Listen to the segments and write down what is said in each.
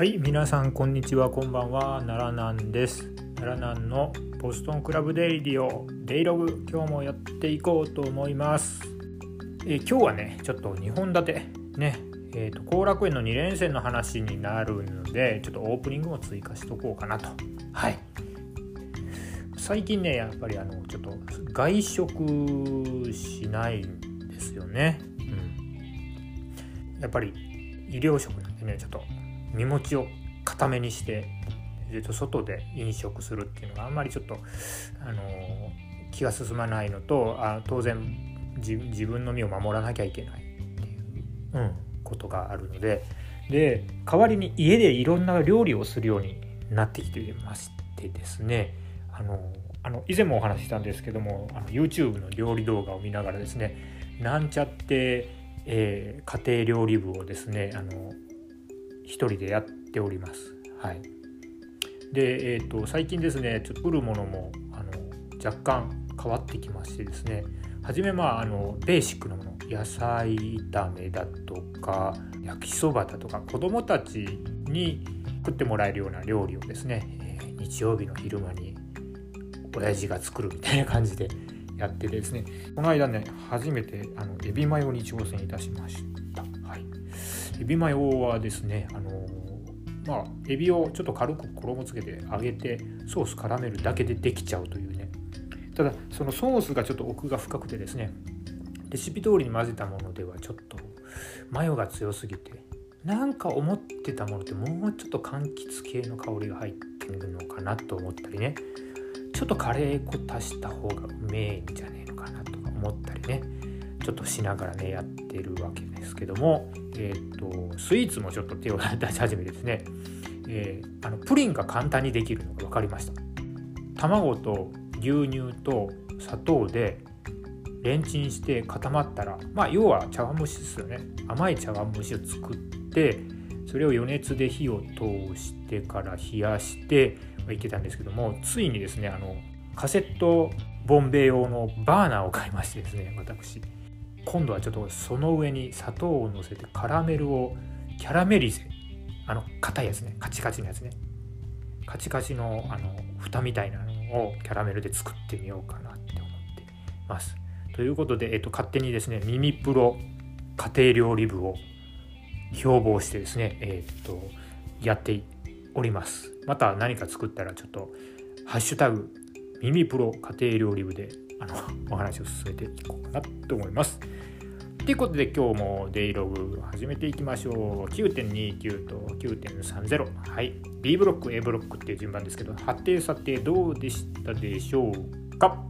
はい皆さんこんにちはこんばんは奈良南です。奈良南のボストンクラブデイリオデイログ今日もやっていこうと思います。え今日はねちょっと2本立てねえーと後楽園の2連戦の話になるのでちょっとオープニングも追加しとこうかなと。はい。最近ねやっぱりあのちょっと外食しないんですよね、うん、やっぱり医療食なんでねちょっと身持ちを固めにして外で飲食するっていうのがあんまりちょっと、あの気が進まないのとあ当然自分の身を守らなきゃいけないっていう、うん、ことがあるのでで代わりに家でいろんな料理をするようになってきてましてですねあのあの以前もお話ししたんですけどもあの YouTube の料理動画を見ながらですねなんちゃって、えー、家庭料理部をですねあの一人でやっております。はい、で、えーと、最近ですねちょっと売るものもあの若干変わってきましてですね初めまああのベーシックなもの野菜炒めだとか焼きそばだとか子どもたちに食ってもらえるような料理をですね、えー、日曜日の昼間に親父が作るみたいな感じでやってですねこの間ね初めてあのエビマヨに挑戦いたしました。エビマヨはですねあのまあエビをちょっと軽く衣つけて揚げてソース絡めるだけでできちゃうというね。ただそのソースがちょっと奥が深くてですねレシピ通りに混ぜたものではちょっとマヨが強すぎてなんか思ってたものってもうちょっと柑橘系の香りが入ってるのかなと思ったりね。ちょっとカレー粉足した方がうめえんじゃねえのかなとか思ったりね。ちょっとしながらねやってるわけですけどもえーと、スイーツもちょっと手を出し始めてですね、えー、あのプリンが簡単にできるのが分かりました。卵と牛乳と砂糖でレンチンして固まったらまあ要は茶碗蒸しですよね。甘い茶碗蒸しを作ってそれを余熱で火を通してから冷やしていけたんですけどもついにですねあのカセットボンベ用のバーナーを買いましてですね私。今度はちょっとその上に砂糖をのせてカラメルをキャラメリゼあの硬いやつねカチカチのやつねカチカチのあの蓋みたいなのをキャラメルで作ってみようかなって思ってます。ということで、えっと、勝手にですねミミプロ家庭料理部を標榜してですね、えっとやっております。また何か作ったらちょっとハッシュタグミミプロ家庭料理部であのお話を進めていこうかなと思います。ということで今日もデイログ始めていきましょう。9.29と9.30。はい。B ブロック、A ブロックっていう順番ですけど、はてさてどうでしたでしょうか？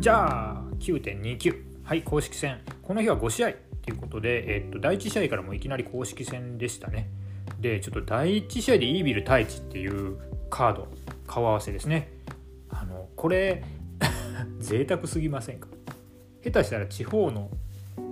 じゃあ9.29。はい、公式戦。この日は5試合。ということで、えっと、第1試合からもいきなり公式戦でしたね。で、ちょっと第1試合でイービル太一っていうカード、顔合わせですね。あの、これ 贅沢すぎませんか？下手したら地方の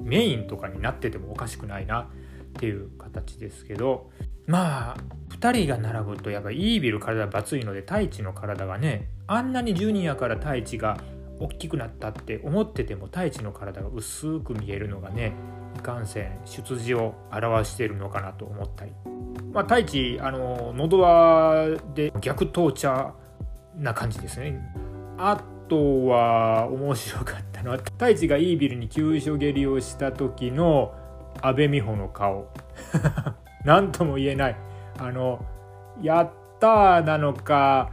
メインとかになっててもおかしくないなっていう形ですけどまあ2人が並ぶとやっぱイービル体バツいので太一の体がねあんなにジュニアから太一が大きくなったって思ってても太一の体が薄く見えるのがねいかんせん出自を表しているのかなと思ったり。まあ太一あの喉輪で逆闘茶な感じですね。あとは面白かったのは太一がイービルに急所蹴りをした時の阿部美穂の顔。何とも言えない。あのやったーなのか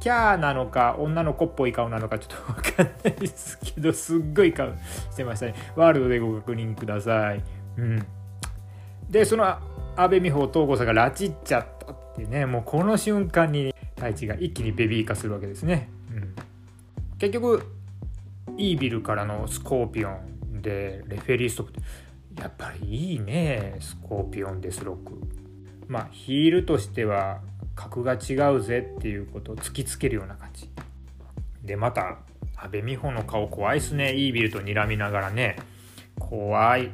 キャーなのか女の子っぽい顔なのかちょっと分かんないですけどすっごい顔してましたね。ワールドでご確認ください。うん。でその阿部美穂東郷さんが拉致っちゃったってねもうこの瞬間に太一が一気にベビー化するわけですね、うん、結局イービルからのスコーピオンでレフェリーストップやっぱりいいねスコーピオンデスロック。まあヒールとしては格が違うぜっていうことを突きつけるような感じ。でまた阿部美穂の顔怖いっすね。イービルと睨みながらね。怖い。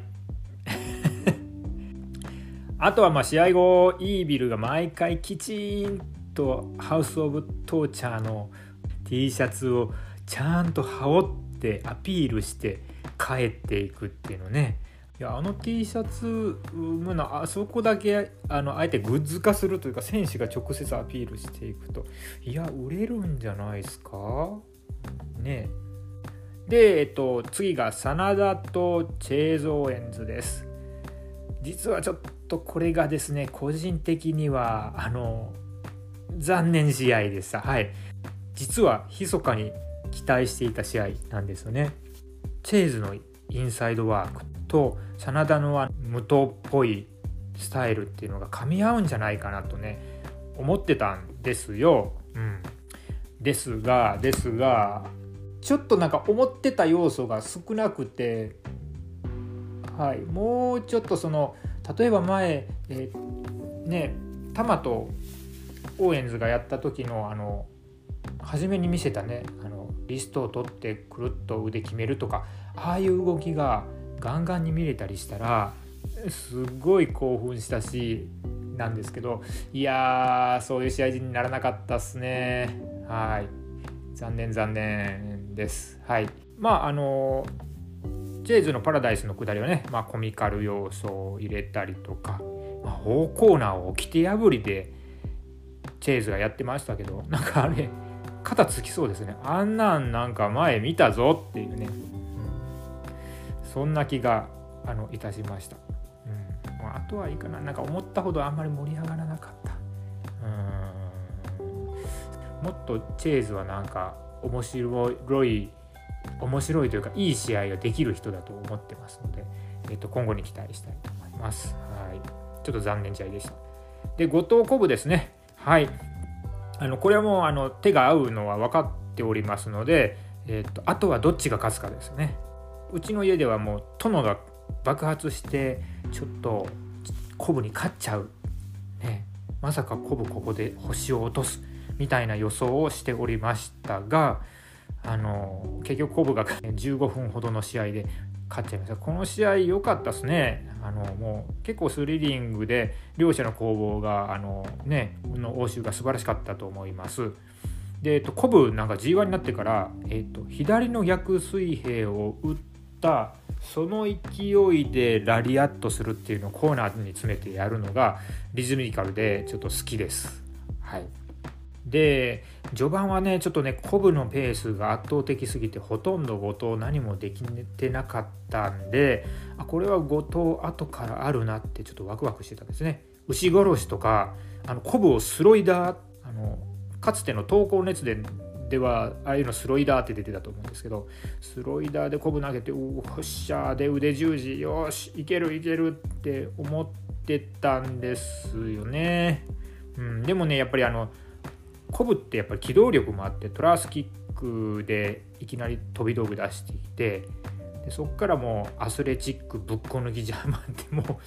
あとはまあ試合後イービルが毎回きちんとハウス・オブ・トーチャーの T シャツをちゃんと羽織ってアピールして帰っていくっていうのね。いやあの T シャツむのあそこだけあのあえてグッズ化するというか選手が直接アピールしていくと。いや売れるんじゃないですか？ねで、えっと、次が真田とチェーゾーエンズです。実はちょっとこれがですね個人的にはあの残念試合でした。はい。実は密かに期待していた試合なんですよね。チェーズのインサイドワーク。と真田の無糖っぽいスタイルっていうのが噛み合うんじゃないかなとね思ってたんですよ。うん、ですがですがちょっとなんか思ってた要素が少なくて、はい、もうちょっとその例えば前、え、ねタマとオーエンズがやった時のあの初めに見せたねあのリストを取ってくるっと腕決めるとかああいう動きがガンガンに見れたりしたらすごい興奮したしなんですけどいやーそういう試合にならなかったっすね。はい。残念残念です。はい。まああのジェイズのパラダイスの下りはね、まあ、コミカル要素を入れたりとか、まあ、大コーナーを起きて破りでチェイズがやってましたけどなんかあれ肩つきそうですね。あんなんなんか前見たぞっていうね。そんな気があのいたしました、うん、あとはいいかななんか思ったほどあんまり盛り上がらなかったうんもっとチェーズはなんか面白い面白いというかいい試合ができる人だと思ってますので、えー、と今後に期待したいと思います。はい、ちょっと残念試合でした。で後藤コブですね。はい。あのこれはもうあの手が合うのは分かっておりますので、えーとあとはどっちが勝つかですね。うちの家ではもう殿が爆発してちょっとコブに勝っちゃう、ね、まさかコブここで星を落とすみたいな予想をしておりましたがあの結局コブが15分ほどの試合で勝っちゃいました。この試合良かったですね。あのもう結構スリリングで両者の攻防があのねの応酬が素晴らしかったと思います。で、えっと、コブなんか G1 になってから、えっと、左の逆水平を打ってったその勢いでラリアットするっていうのをコーナーに詰めてやるのがリズミカルでちょっと好きです。はい、で序盤はねちょっとねコブのペースが圧倒的すぎてほとんど後藤何もできてなかったんであこれは後藤後からあるなってちょっとワクワクしてたんですね。牛殺しとかあのコブをスロイダーあのかつての投稿熱でではああいうのスロイダーって出てたと思うんですけどスロイダーでコブ投げて「おっしゃ」で腕十字よしいけるいけるって思ってたんですよね。うん、でもねやっぱりあのコブってやっぱり機動力もあってトラスキックでいきなり飛び道具出してきてでそっからもうアスレチックぶっこ抜きジャーマンっても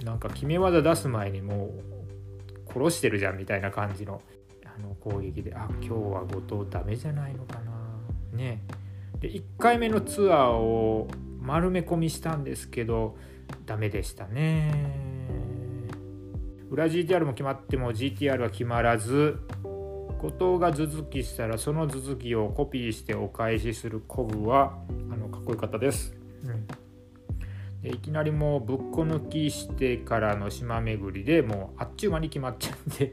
うなんか決め技出す前にもう殺してるじゃんみたいな感じのの攻撃であ今日は後藤ダメじゃないのかな。ね。で1回目のツアーを丸め込みしたんですけどダメでしたね。裏 GTR も決まっても GTR は決まらず後藤が頭突きしたらその頭突きをコピーしてお返しするコブはあのかっこよかったです、うん、でいきなりもうぶっこ抜きしてからの島巡りでもうあっちゅう間に決まっちゃって。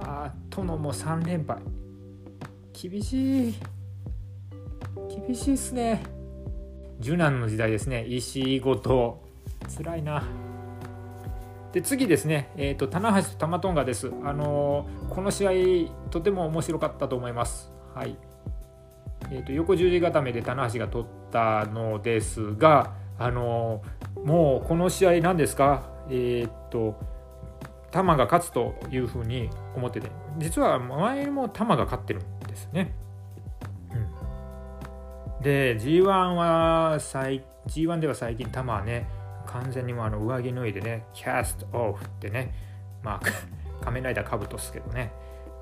あ殿も3連敗。厳しい。厳しいっすね。受難の時代ですね。石井後藤辛いな。で次ですね、えーと、棚橋と玉トンガです、あのー、この試合とても面白かったと思います。はい。えーと、横十字固めで棚橋が取ったのですが、あのー、もうこの試合何ですか？えっ、と玉が勝つというふうに思ってて実は前も玉が勝ってるんですね。うん、で G1 は最 G1 では最近玉はね完全にもあの上着脱いでねキャストオフってねまあ 仮面ライダーカブトっすけどね。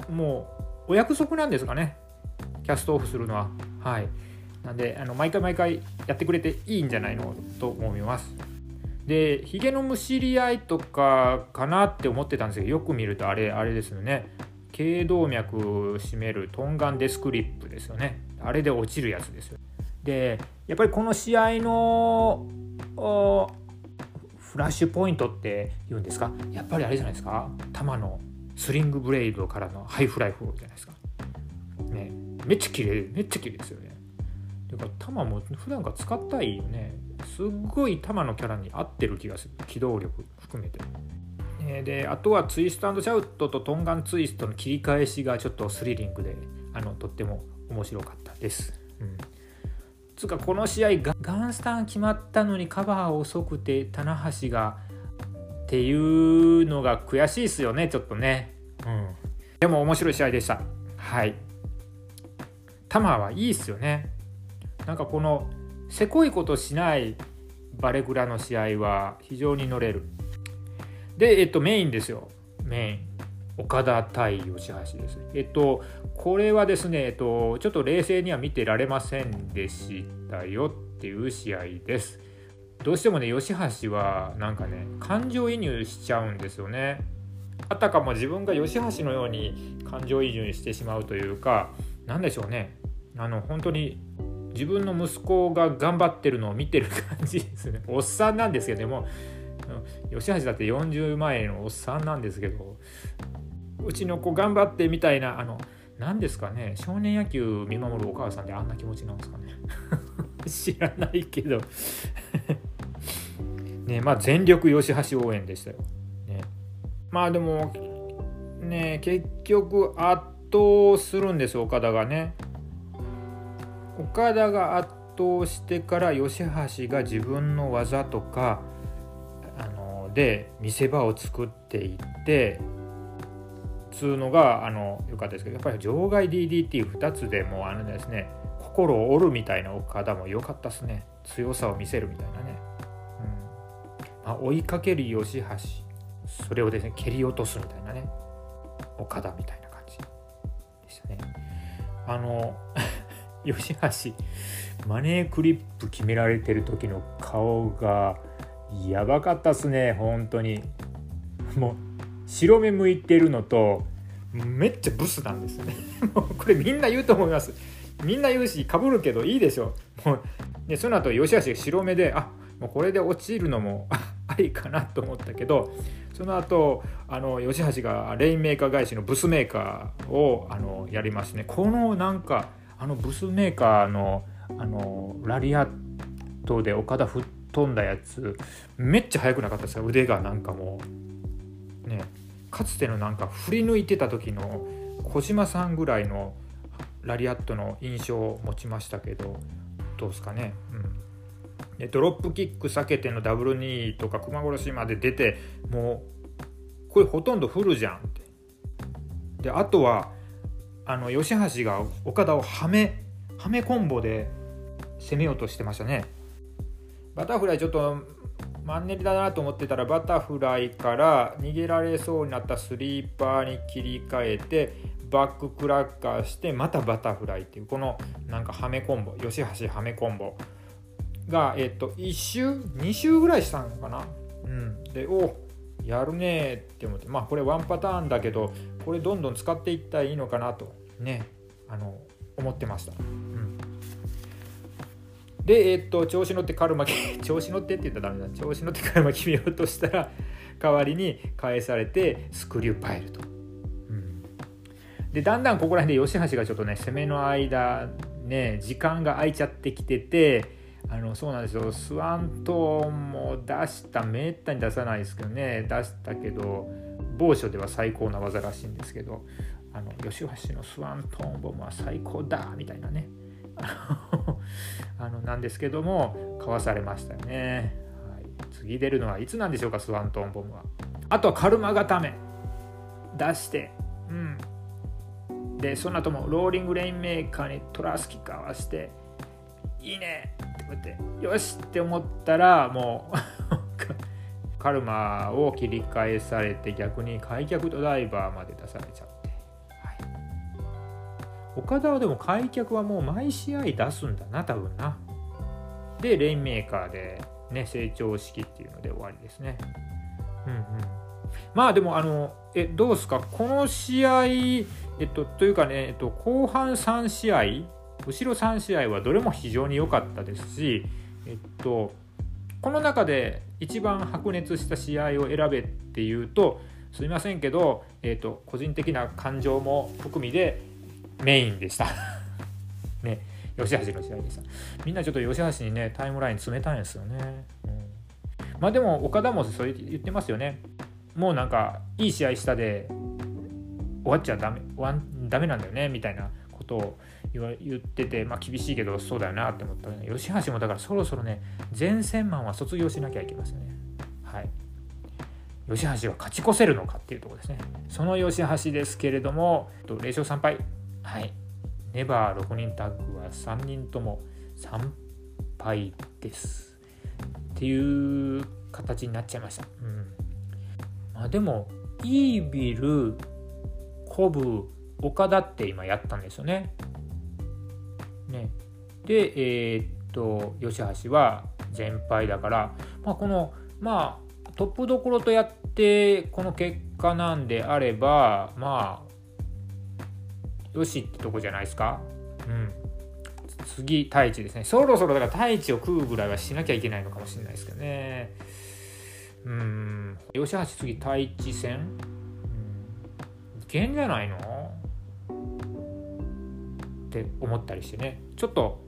もうお約束なんですかねキャストオフするのは。はい。なんであの毎回毎回やってくれていいんじゃないのと思います。でヒゲのむしり合いとかかなって思ってたんですけどよく見るとあれあれですよね。頸動脈締めるトンガンデスクリップですよね。あれで落ちるやつですよ。でやっぱりこの試合のフラッシュポイントって言うんですか？やっぱりあれじゃないですか？球のスリングブレイドからのハイフライフじゃないですか。ねめっちゃ綺麗めっちゃ綺麗ですよね。だから球も普段から使ったいよねすっごい球のキャラに合ってる気がする機動力含めてえであとはツイストシャウトとトンガンツイストの切り返しがちょっとスリリングであのとっても面白かったです。うん、つかこの試合ガンスタン決まったのにカバー遅くて棚橋がっていうのが悔しいですよねちょっとね。うん、でも面白い試合でした。はい。タマはいいっすよね。なんかこのせこいことしないバレグラの試合は非常に乗れる。で、えっと、メインですよ。メイン。岡田対吉橋です。えっと、これはですね、えっと、ちょっと冷静には見てられませんでしたよっていう試合です。どうしてもね、吉橋はなんかね、感情移入しちゃうんですよね。あたかも自分が吉橋のように感情移入してしまうというか、何でしょうね。あの、本当に自分の息子が頑張ってるのを見てる感じですね。おっさんなんですけども、吉橋だって40万円のおっさんなんですけどうちの子頑張ってみたいなあの何ですかね少年野球見守るお母さんってあんな気持ちなんですかね。知らないけど。ねまあ全力吉橋応援でしたよ、ね、まあでもね結局圧倒するんです岡田がね。岡田が圧倒してから吉橋が自分の技とかあので見せ場を作っていってつうのがあの良かったですけどやっぱり場外 DDT2 つでもあのですね心を折るみたいな岡田も良かったですね。強さを見せるみたいなね、うん。まあ、追いかける吉橋それをですね蹴り落とすみたいなね岡田みたいな感じでしたね。あの吉橋マネークリップ決められてる時の顔がやばかったっすね本当に。もう白目向いてるのとめっちゃブスなんですね。もうこれみんな言うと思います。みんな言うしかぶるけどいいでしょ。もうでその後吉橋が白目であもうこれで落ちるのも ありかなと思ったけどその後あの吉橋がレインメーカー返しのブスメーカーをあのやりますね。このなんかあのブスメーカーのあのラリアットで岡田振っ飛んだやつめっちゃ速くなかったですか？腕がなんかもう。ね。かつてのなんか振り抜いてた時の小島さんぐらいのラリアットの印象を持ちましたけどどうですかね、うん、でドロップキック避けてのダブル2とか熊殺しまで出てもうこれほとんどフルじゃんって。であとはあの吉橋が岡田をはめはめコンボで攻めようとしてましたね。バタフライちょっとマンネリだなと思ってたらバタフライから逃げられそうになったスリーパーに切り替えてバッククラッカーしてまたバタフライっていうこのなんかハメコンボ吉橋ハメコンボがえっと1周？2周ぐらいしたのかな？うん。でおやるねって思って。まあこれワンパターンだけどこれどんどん使っていったらいいのかなと。ねあの思ってました。うんで、えっと、調子乗ってカルマ、調子乗ってって言ったらダメだ。調子乗ってカルマ決めようとしたら、代わりに返されて、スクリューパイルと。うん、で、だんだんここら辺で吉橋がちょっとね、攻めの間、ね、時間が空いちゃってきてて、あのそうなんですよスワントーンも出しためったに出さないですけどね出したけど某所では最高な技らしいんですけどあの吉橋のスワントーンボムは最高だみたいなね。あのなんですけどもかわされましたよね、はい、次出るのはいつなんでしょうかスワントーンボムは。あとはカルマ固め。出して。うん。でその後もローリングレインメーカーにトラスキかわしていいね。って言ってよしって思ったらもう カルマを切り返されて逆に開脚ドライバーまで出されちゃう岡田はでも開脚はもう毎試合出すんだな多分な。でレインメーカーでね成長式っていうので終わりですね。うんうん。まあでもあのえどうですか？この試合えっとというかね、えっと、後半3試合後ろ3試合はどれも非常に良かったですしえっとこの中で一番白熱した試合を選べっていうとすいませんけど、えっと、個人的な感情も含みでメインでした。ね吉橋の試合でした。みんなちょっと吉橋にねタイムライン冷たいんですよね、うん、まあでも岡田もそう言ってますよね。もうなんかいい試合したで終わっちゃダメ終わダメなんだよねみたいなことを言ってて、まあ、厳しいけどそうだよなって思ったね。吉橋もだからそろそろね前線マンは卒業しなきゃいけませんね。はい。吉橋は勝ち越せるのかっていうとこですね。その吉橋ですけれども0勝3敗。はい。ネバー6人タッグは3人とも3敗です。っていう形になっちゃいました、うん。まあ、でもイービルコブ岡田って今やったんですよね。ね。でえー、っと吉橋は全敗だから、まあ、このまあトップどころとやってこの結果なんであればまあよしってとこじゃないですか？うん。次、太一ですね。そろそろだから太一を食うぐらいはしなきゃいけないのかもしれないですけどね。うん。吉橋次、太一戦、うん、いけんじゃないの？って思ったりしてね。ちょっと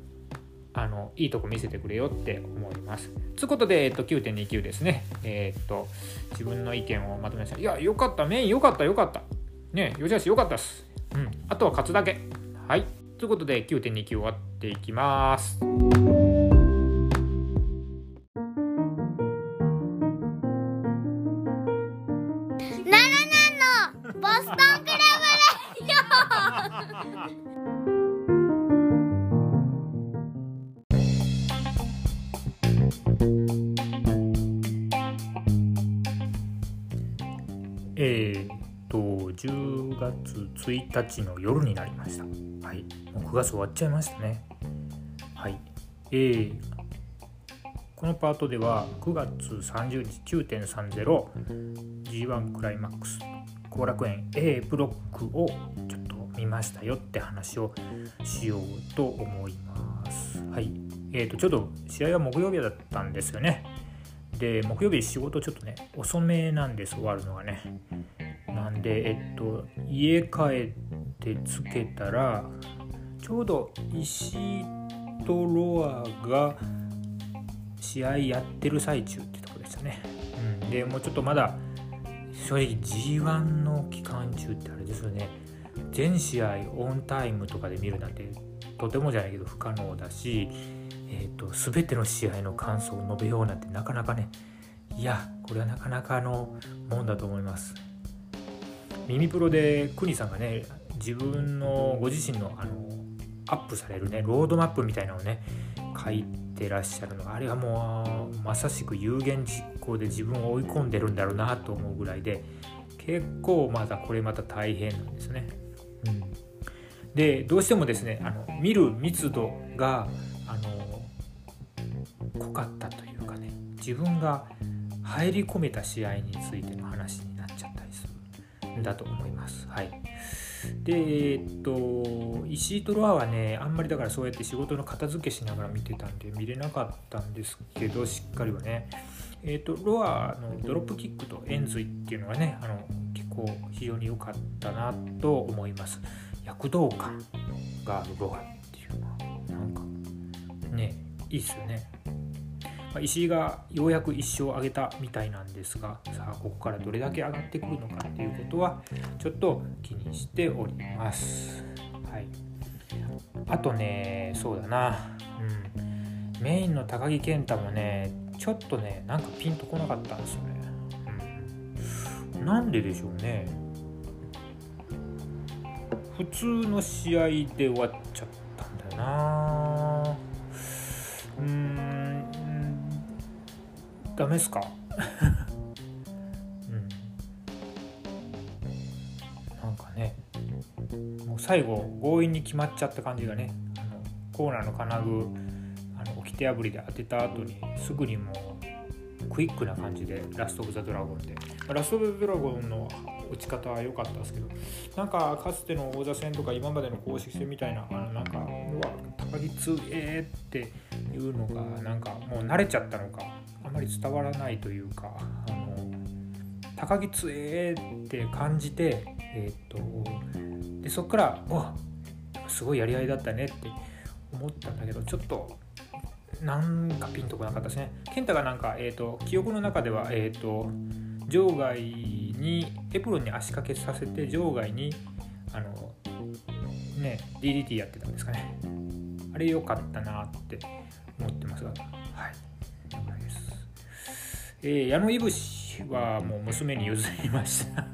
あのいいとこ見せてくれよって思います。ということで、えっと、9.29ですね。えー、っと、自分の意見をまとめました。いや、よかった、メインよかった、よかった。ね、よしよし、よかったっす。うん。あとは勝つだけ。はい。ということで、9.29終わっていきます。ボストン、月1日の夜になりました。はい、もう9月終わっちゃいましたね。はい、えー、このパートでは9月30日 9.30G1 クライマックス後楽園 A ブロックをちょっと見ましたよって話をしようと思います。はい、えーとちょっと試合は木曜日だったんですよね。で木曜日仕事ちょっとね遅めなんです終わるのがねなんでえっと家帰ってつけたらちょうど石とロアが試合やってる最中ってとこでしたね、うん、でもうちょっとまだ正直 G1 の期間中ってあれですよね。全試合オンタイムとかで見るなんてとてもじゃないけど不可能だしえーと、全ての試合の感想を述べようなんてなかなかねいやこれはなかなかのもんだと思います耳プロでクニさんがね自分のご自身のあのアップされるねロードマップみたいなのをね書いてらっしゃるのがあれはもうまさしく有言実行で自分を追い込んでるんだろうなと思うぐらいで結構まだこれまた大変なんですね。うん、でどうしてもですねあの見る密度があの濃かったというかね自分が入り込めた試合についての話にだと思います。はい、でえ、っと石井とロアはねあんまりだからそうやって仕事の片付けしながら見てたんで見れなかったんですけどしっかりはね。え、っとロアのドロップキックと円髄っていうのがねあの結構非常に良かったなと思います。躍動感があるロアっていうのはなんかねいいっすよね。石井がようやく1勝上げたみたいなんですがさあここからどれだけ上がってくるのかっていうことはちょっと気にしております。はい、あとねそうだな、うん、メインの高木健太もねちょっとねなんかピンとこなかったんですよね。うん、なんででしょうね。普通の試合で終わっちゃったんだよな。ダメっすか？うん。なんかねもう最後強引に決まっちゃった感じがねあのコーナーの金具あの掟破りで当てた後にすぐにもうクイックな感じでラスト・オブ・ザ・ドラゴンで。ラスト・オブ・ザ・ドラゴンの打ち方は良かったですけどなんかかつての王座戦とか今までの公式戦みたいなあのなんかうわ高木つえっていうのがなんかもう慣れちゃったのかまり伝わらないというかあの高木つえーって感じてえー、っとでそっからわすごいやり合いだったねって思ったんだけどちょっとなんかピンとこなかったですね。健太がなんか、えーと、記憶の中では、えーと、場外にエプロンに足掛けさせて場外にあのね DDT やってたんですかね。あれ良かったなって思ってますが、えー、矢野いぶしはもう娘に譲りました。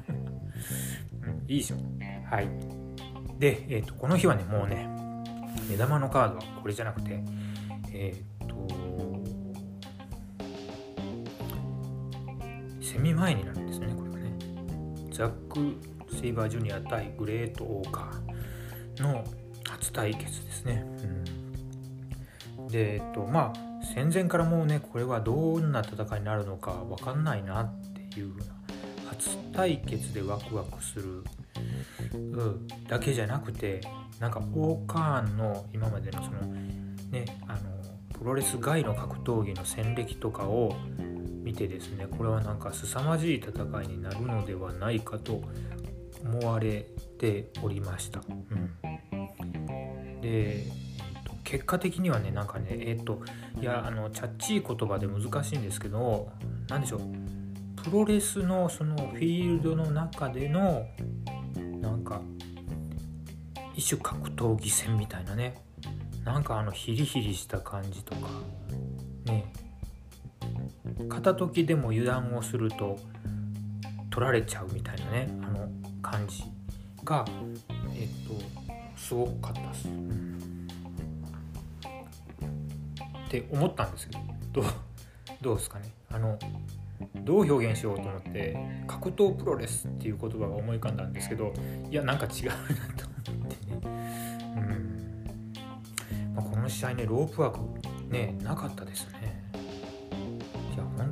うん、いいでしょ。はい。で、えーと、この日はね、もうね、目玉のカードはこれじゃなくて、えっーセミ前になるんですねこれはねザック・セイバージュニア対グレート・オーカーの初対決ですね、うん、でえっとまあ戦前からもうねこれはどんな戦いになるのか分かんないなっていう風な初対決でワクワクする、うん、だけじゃなくてなんかオーカーンの今までのそのねあのプロレス外の格闘技の戦歴とかを見てですねこれはなんか凄まじい戦いになるのではないかと思われておりました。うん、で、結果的にはねなんかねえっ、ー、といやあのチャッチー言葉で難しいんですけど何でしょう？プロレスのそのフィールドの中でのなんか一種格闘技戦みたいなね。なんかあのヒリヒリした感じとかね。片時でも油断をすると取られちゃうみたいなねあの感じがえっとすごかったです。って思ったんですけどどう どうですかねあのどう表現しようと思って格闘プロレスっていう言葉が思い浮かんだんですけどいやなんか違うなと思ってねうん、まあ、この試合ねロープワークねなかったですね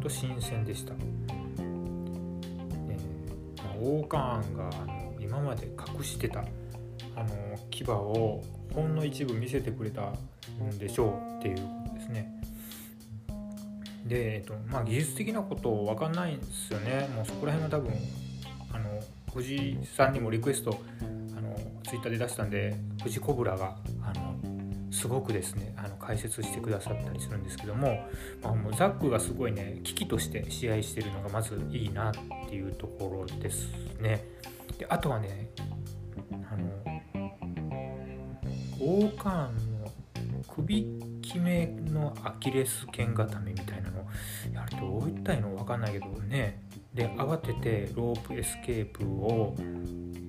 と新鮮でした。えーまあ、オーカーンがあの今まで隠してたあの牙をほんの一部見せてくれたんでしょうっていう。で、えっとまあ、技術的なこと分かんないんですよね。もうそこら辺は多分あの藤井さんにもリクエストあのツイッターで出したんで藤コブラがあのすごくですねあの解説してくださったりするんですけども,、まあ、もうザックがすごいね嬉々として試合してるのがまずいいなっていうところですね。であとはねあのオーカーンの首決めのアキレス腱固めみたいなのやはりどういったいの分かんないけどねで慌ててロープエスケープを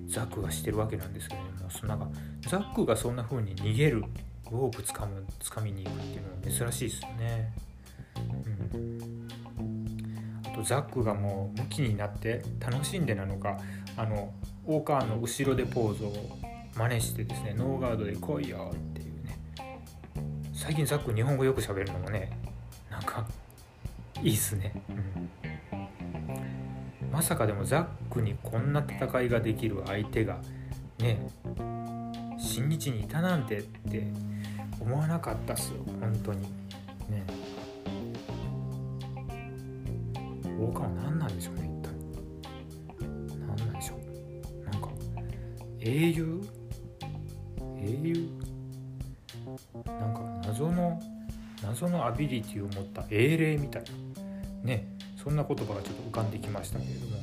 ザックがしてるわけなんですけどもそのなんかザックがそんな風に逃げるロープ掴む掴みに行くっていうのは珍しいですよね。うん、あとザックがもうムキになって楽しんでなのかあのオーカーの後ろでポーズを真似してですねノーガードで来いよって最近ザック日本語よく喋るのもねなんかいいっすね、うん、まさかでもザックにこんな戦いができる相手がね新日にいたなんてって思わなかったっすよ。本当に。ね。王冠は何なんでしょうね一体。何なんでしょう。なんか英雄謎のアビリティを持った英霊みたいな。ね。そんな言葉がちょっと浮かんできましたけれども、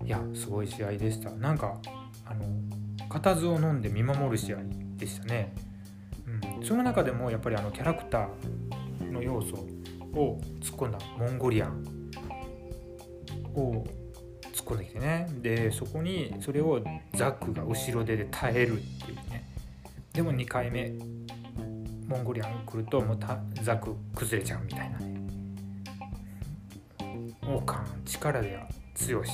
うん、いやすごい試合でした。なんかあの固唾を飲んで見守る試合でしたね。うん。その中でもやっぱりあのキャラクターの要素を突っ込んだモンゴリアンを突っ込んできてね。でそこにそれをザックが後ろ手で耐えるっていうね。でも2回目モンゴリアン来るともうザック崩れちゃうみたいなね。王冠力では強し。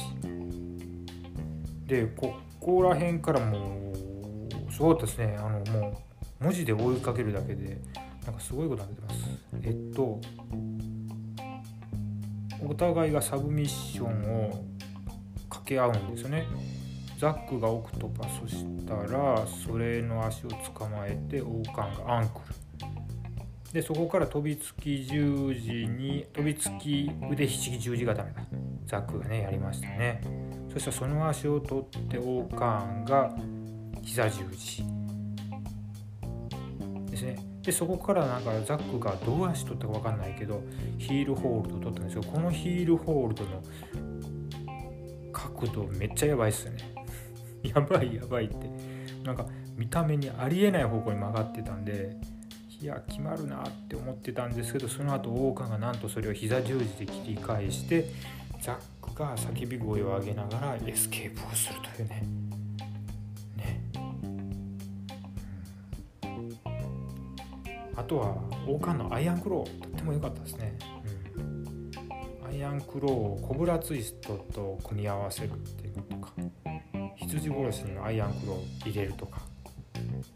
でここら辺からもうすごかったですね。あのもう文字で追いかけるだけでなんかすごいことが出てます。えっとお互いがサブミッションを掛け合うんですよね。ザックがオクトパスしたらそれの足を捕まえて王冠がアンクル。でそこから飛びつき十字に飛びつき腕ひしぎ十字固めだザックがねやりましたね。そしたらその足を取って王冠が膝十字。ですね。でそこからなんかザックがどう足取ったか分かんないけどヒールホールド取ったんですよ。このヒールホールドの角度めっちゃやばいっすよね。やばいやばいって。なんか見た目にありえない方向に曲がってたんでいや決まるなって思ってたんですけどその後オーカーンがなんとそれを膝十字で切り返してザックが叫び声を上げながらエスケープをするというね。ねあとはオーカーンのアイアンクローとっても良かったですね。うん、アイアンクローをコブラツイストと組み合わせるっていうことか羊殺しにアイアンクロー入れるとか。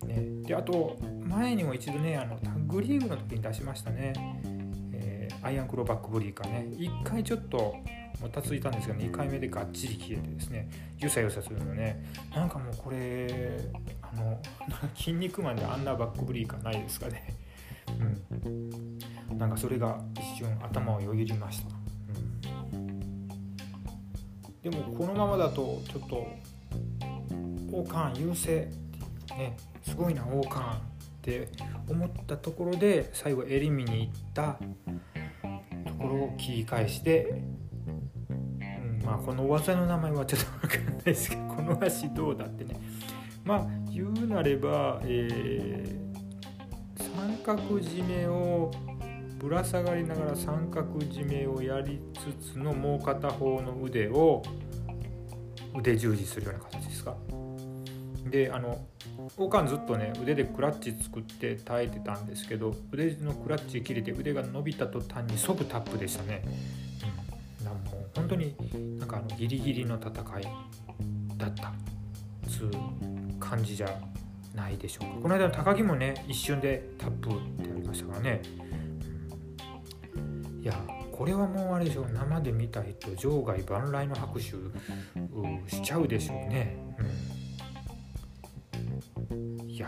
ね、であと前にも一度ねあのタッグリーグの時に出しましたね、えー、アイアンクローバックブリーカーね。1回ちょっともたついたんですが2回目でがっちり消えてですね。ゆさゆさするのね。なんかもうこれあの 筋肉マンであんなバックブリーカーないですかね。うん。なんかそれが一瞬頭をよぎりました、うん、でもこのままだとちょっと王冠優勢ね。すごいな王冠って思ったところで最後襟見に行ったところを切り返して、うん、まあこの技の名前はちょっと分かんないですけど この足どうだってねまあ言うなれば、えー、三角締めをぶら下がりながら三角締めをやりつつのもう片方の腕を腕十字するような形ですか。であの王冠ずっとね腕でクラッチ作って耐えてたんですけど腕のクラッチ切れて腕が伸びた途端に即タップでしたね。うん、なんもう本当になんかあのギリギリの戦いだったつう感じじゃないでしょうか。この間の高木もね一瞬でタップってやりましたからね。いやこれはもうあれでしょう生で見た人場外万来の拍手しちゃうでしょうね。うんいや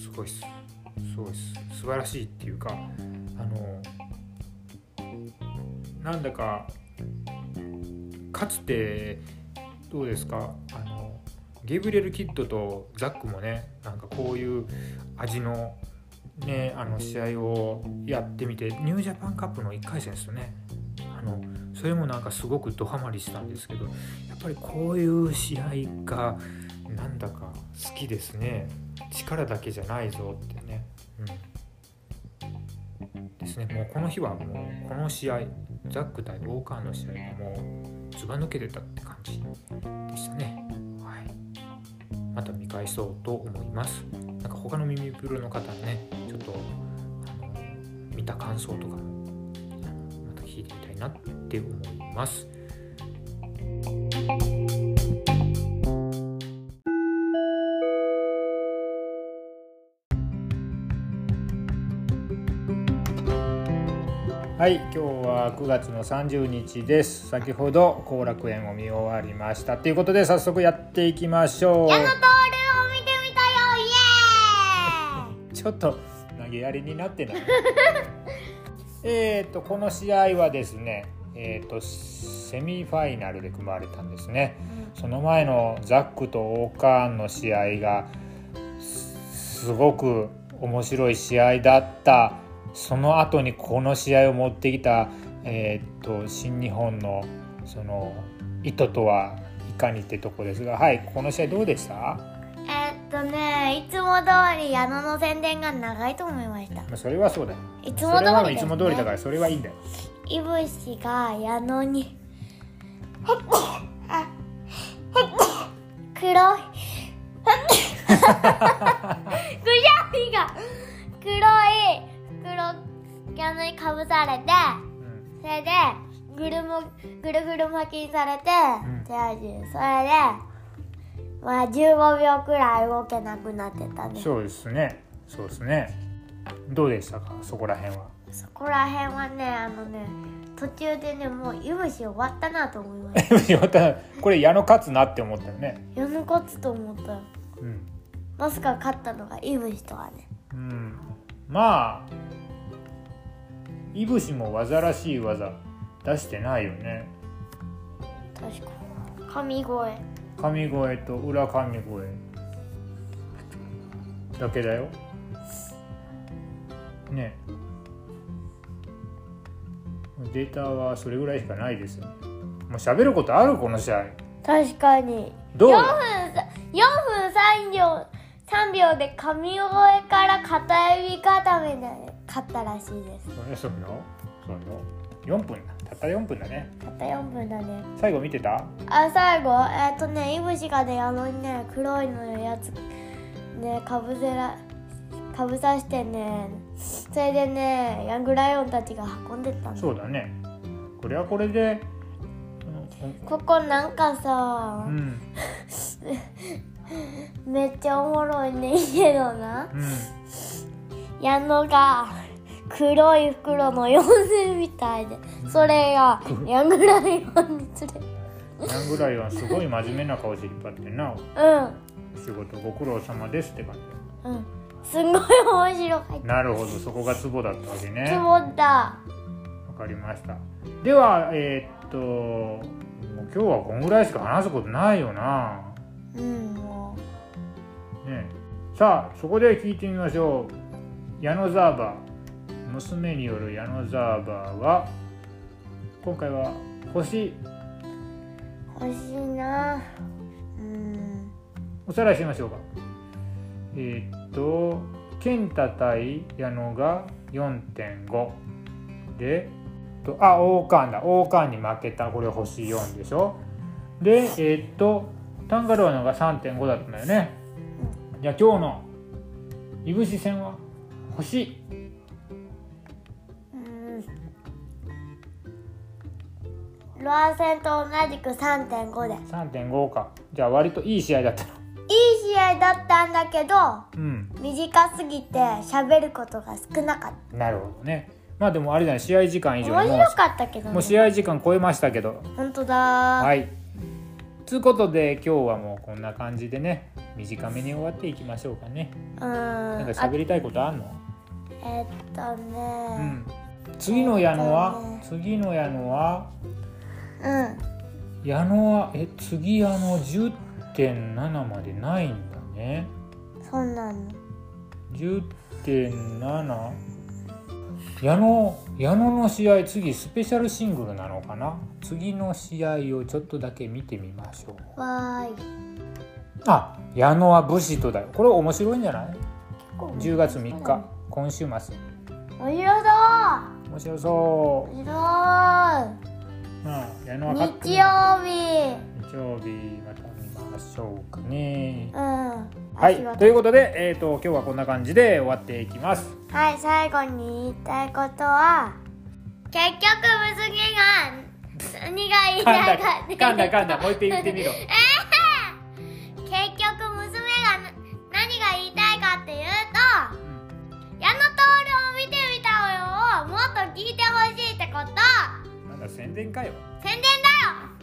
すごいっす。すごいっす。素晴らしいっていうかあのなんだかかつてどうですかあのゲブリエル・キッドとザックもねなんかこういう味のねあの試合をやってみてニュージャパンカップの1回戦ですよね。あのそれもなんかすごくドハマりしたんですけどやっぱりこういう試合がなんだか好きですね。力だけじゃないぞってね、うん、ですね。もうこの日はもうこの試合ザック対ウォーカーの試合がもうずば抜けてたって感じでしたね。はい。また見返そうと思います。なんか他の耳プロの方ねちょっとあの見た感想とかまた聞いてみたいなって思います。はい今日は9月の30日です。先ほど後楽園を見終わりました。ということで早速やっていきましょう。矢野徹を見てみたよイエーイ！ちょっと投げやりになってない？えっとこの試合はですねえーと、セミファイナルで組まれたんですね、うん、その前のザックとオーカーンの試合がすごく面白い試合だったその後にこの試合を持ってきた、えー、っと新日本のその意図とはいかにってとこですがはいこの試合どうでした？えー、っとねいつも通り矢野の宣伝が長いと思いました。それはそうだよ。いつも通り、ね、いつも通りだからそれはいいんだよ。いぶしが矢野に黒いくしゃみが黒い黒ャにかぶされて、うん、それでぐるもぐるぐる巻きにされて、うん、手足それでまあ15秒くらい動けなくなってたね。そうですね。そうですね。どうでしたか？そこら辺は。そこら辺はねあのね途中でねもういぶし終わったなと思いましいぶし終わったこれ矢野勝つなって思ったよね。た矢野勝つと思った。ようん、まさか勝ったのがいぶしとはね。うん、まあいぶしも技らしい技出してないよね。確か神声。神声と裏神声。だけだよ。ね。データはそれぐらいしかないですよもう喋ることあるこの試合。確かに。どう？4分さ4分3秒3秒で神声から片指固めで勝ったらしいです。そうよ。そうよ。4分だたった4分だね。たった4分だね。最後見てた？あ最後？えっ、とねいぶしがねあのね黒いのやつねかぶせらかぶさしてねそれでねヤングライオンたちが運んでったの。そうだね。これはこれでここなんかさう、ん。めっちゃおもろいねんけどな。うん。矢野が黒い袋の妖精みたいでそれがヤングライオンに連れ。ヤングライオンすごい真面目な顔して引っ張ってんなうん。仕事ご苦労様ですって感じ。うん。すんごい面白かっなるほど。そこがツボだったわけね。たつぼったわかりました。ではえーっともう今日はこんぐらいしか話すことないよな。うんもねさあそこで聞いてみましょう。矢野ザーバー娘による矢野ザーバーは今回は星。う欲しいなうん。おさらいしましょうか。えーっと健太対矢野が4.5でとあ王冠だ。王冠に負けた。これ星4でしょ。でえーっとタンガロアのが3.5だったんだよね。じゃあ今日のいぶし戦は星ロア戦と同じく3.5で3.5か。じゃあ割といい試合だったのいい試合だったんだけどうん。短すぎて喋ることが少なかっなるほどね。まあでもあれだね試合時間以た上面白かったけどね。うもう試合時間超えましたけど。本当だ。はい。つうことで今日はもうこんな感じでね短めに終わっていきましょうかね。うん。なんかあ喋りたいことあんの？えっとうねん。次の矢野は？えっ次の矢野は？うん。矢野はえ次矢野10.7までないんだね。そうなの。10.7矢野矢野の試合次スペシャルシングルなのかな？次の試合をちょっとだけ見てみましょう。わーい。あ矢野は武士とだよ。これ面白いんじゃない？結構10月3日今週末。面白そう。面白そ面白うまあ矢野は勝って日曜日日曜日また見ましょうかねうんはいということで、えー、と今日はこんな感じで終わっていきますはい最後に言いたいことは結局娘が何が言いたいかって噛んだ噛んだもう一回言ってみろえー、結局娘が何が言いたいかっていうと矢野徹を見てみたよをもっと聞いてほしいってことだ宣伝かよ。宣伝だよ。